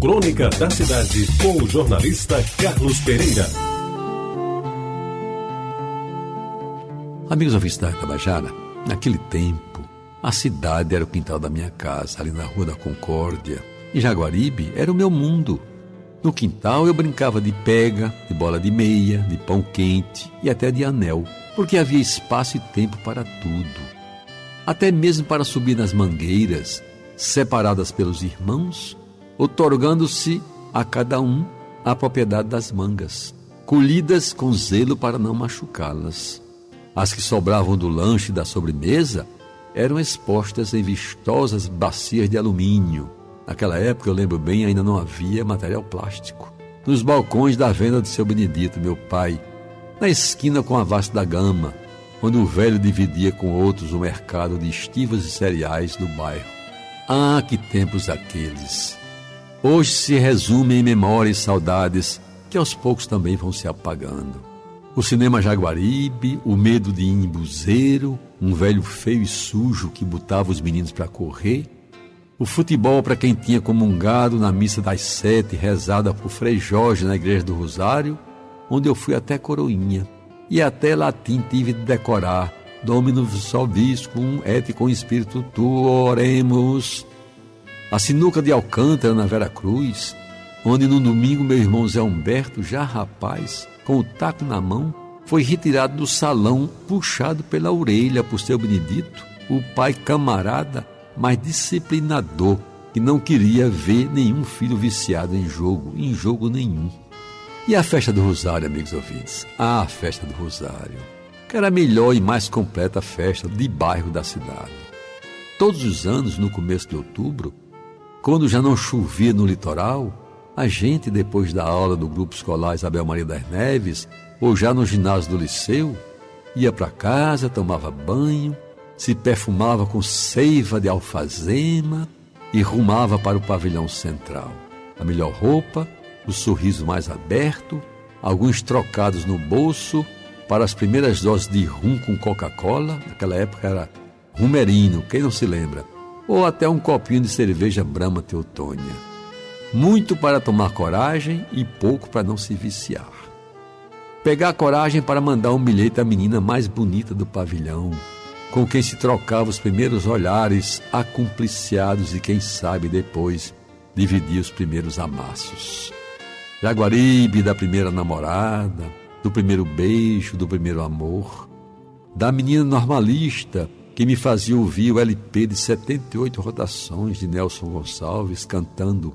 Crônica da Cidade, com o jornalista Carlos Pereira. Amigos ouvintes da Tabajara, naquele tempo, a cidade era o quintal da minha casa, ali na Rua da Concórdia. E Jaguaribe era o meu mundo. No quintal eu brincava de pega, de bola de meia, de pão quente e até de anel, porque havia espaço e tempo para tudo. Até mesmo para subir nas mangueiras, separadas pelos irmãos, otorgando-se a cada um a propriedade das mangas, colhidas com zelo para não machucá-las. As que sobravam do lanche e da sobremesa eram expostas em vistosas bacias de alumínio. Naquela época, eu lembro bem, ainda não havia material plástico. Nos balcões da venda do seu Benedito, meu pai, na esquina com a vasta da gama, onde o velho dividia com outros o mercado de estivas e cereais do bairro. Ah, que tempos aqueles! Hoje se resumem em memórias e saudades que aos poucos também vão se apagando. O cinema Jaguaribe, o medo de imbuzeiro, um velho feio e sujo que botava os meninos para correr, o futebol para quem tinha comungado na missa das sete, rezada por Frei Jorge na igreja do Rosário, onde eu fui até Coroinha, e até latim tive de decorar, Dominus Salviscum et com espírito tu oremos. A sinuca de Alcântara na Vera Cruz, onde no domingo meu irmão Zé Humberto, já rapaz, com o taco na mão, foi retirado do salão, puxado pela orelha por seu Benedito, o pai camarada, mas disciplinador, que não queria ver nenhum filho viciado em jogo, em jogo nenhum. E a festa do Rosário, amigos ouvintes? Ah, a festa do Rosário, que era a melhor e mais completa festa de bairro da cidade. Todos os anos, no começo de outubro, quando já não chovia no litoral, a gente, depois da aula do grupo escolar Isabel Maria das Neves, ou já no ginásio do liceu, ia para casa, tomava banho, se perfumava com seiva de alfazema e rumava para o pavilhão central. A melhor roupa, o sorriso mais aberto, alguns trocados no bolso para as primeiras doses de rum com Coca-Cola, naquela época era rumerino, quem não se lembra? Ou até um copinho de cerveja Brahma Teutônia. Muito para tomar coragem e pouco para não se viciar. Pegar coragem para mandar um bilhete à menina mais bonita do pavilhão, com quem se trocava os primeiros olhares acumpliciados e quem sabe depois dividir os primeiros amassos. Jaguaribe da primeira namorada, do primeiro beijo, do primeiro amor, da menina normalista que me fazia ouvir o LP de 78 rotações de Nelson Gonçalves cantando,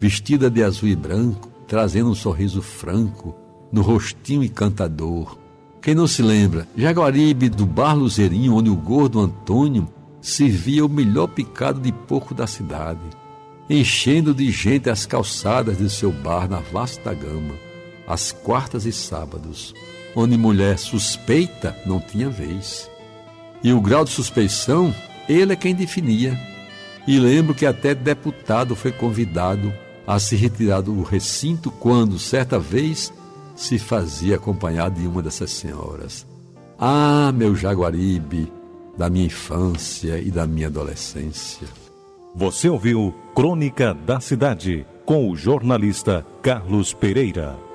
vestida de azul e branco, trazendo um sorriso franco no rostinho encantador. Quem não se lembra, Jaguaribe do Bar Luzerinho, onde o gordo Antônio servia o melhor picado de porco da cidade enchendo de gente as calçadas de seu bar na vasta gama, às quartas e sábados, onde mulher suspeita não tinha vez. E o grau de suspeição, ele é quem definia. E lembro que até deputado foi convidado a se retirar do recinto quando, certa vez, se fazia acompanhado de uma dessas senhoras. Ah, meu Jaguaribe, da minha infância e da minha adolescência. Você ouviu Crônica da Cidade com o jornalista Carlos Pereira.